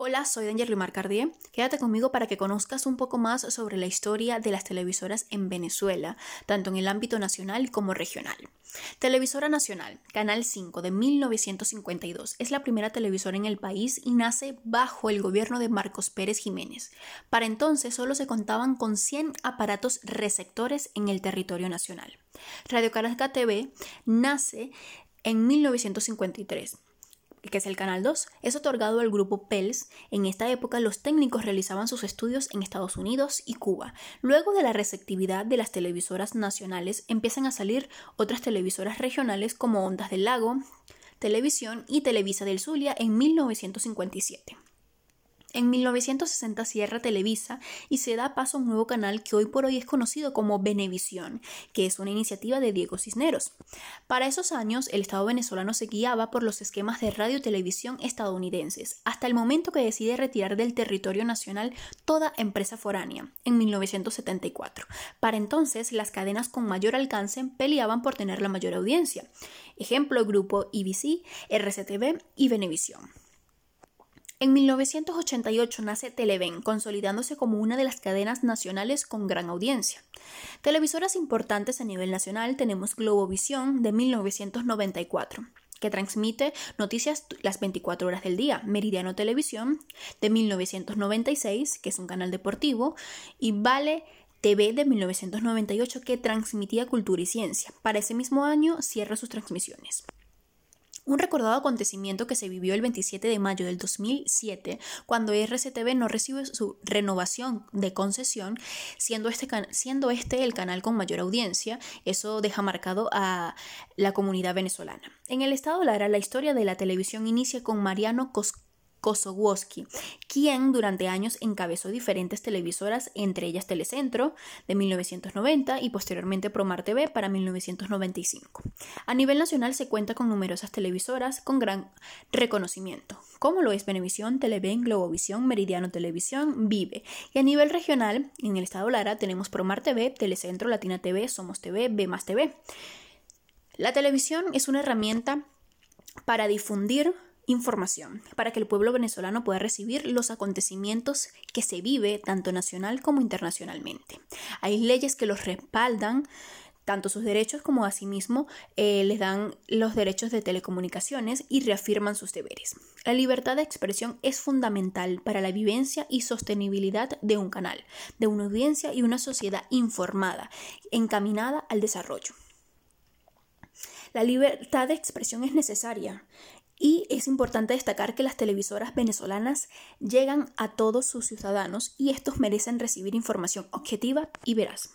Hola, soy Danger Limar Cardier. Quédate conmigo para que conozcas un poco más sobre la historia de las televisoras en Venezuela, tanto en el ámbito nacional como regional. Televisora Nacional, Canal 5 de 1952, es la primera televisora en el país y nace bajo el gobierno de Marcos Pérez Jiménez. Para entonces solo se contaban con 100 aparatos receptores en el territorio nacional. Radio Caracas TV nace en 1953 que es el Canal 2, es otorgado al grupo PELS. En esta época los técnicos realizaban sus estudios en Estados Unidos y Cuba. Luego de la receptividad de las televisoras nacionales empiezan a salir otras televisoras regionales como Ondas del Lago, Televisión y Televisa del Zulia en 1957. En 1960 cierra Televisa y se da paso a un nuevo canal que hoy por hoy es conocido como Venevisión, que es una iniciativa de Diego Cisneros. Para esos años, el Estado venezolano se guiaba por los esquemas de radio y televisión estadounidenses, hasta el momento que decide retirar del territorio nacional toda empresa foránea, en 1974. Para entonces, las cadenas con mayor alcance peleaban por tener la mayor audiencia. Ejemplo, grupo IBC, RCTV y Venevisión. En 1988 nace Televen, consolidándose como una de las cadenas nacionales con gran audiencia. Televisoras importantes a nivel nacional tenemos Globovisión de 1994 que transmite noticias las 24 horas del día, Meridiano Televisión de 1996, que es un canal deportivo, y Vale TV de 1998 que transmitía cultura y ciencia. Para ese mismo año cierra sus transmisiones. Un recordado acontecimiento que se vivió el 27 de mayo del 2007, cuando RCTV no recibe su renovación de concesión, siendo este, siendo este el canal con mayor audiencia, eso deja marcado a la comunidad venezolana. En el estado Lara, la historia de la televisión inicia con Mariano Cosco Kosowoski, quien durante años encabezó diferentes televisoras, entre ellas Telecentro de 1990 y posteriormente Promar TV para 1995. A nivel nacional se cuenta con numerosas televisoras con gran reconocimiento, como lo es Venevisión, Televen, Globovisión, Meridiano Televisión, Vive. Y a nivel regional, en el estado Lara tenemos Promar TV, Telecentro, Latina TV, Somos TV, B. La televisión es una herramienta para difundir información para que el pueblo venezolano pueda recibir los acontecimientos que se vive tanto nacional como internacionalmente. Hay leyes que los respaldan tanto sus derechos como asimismo eh, les dan los derechos de telecomunicaciones y reafirman sus deberes. La libertad de expresión es fundamental para la vivencia y sostenibilidad de un canal, de una audiencia y una sociedad informada, encaminada al desarrollo. La libertad de expresión es necesaria y es importante destacar que las televisoras venezolanas llegan a todos sus ciudadanos y estos merecen recibir información objetiva y veraz.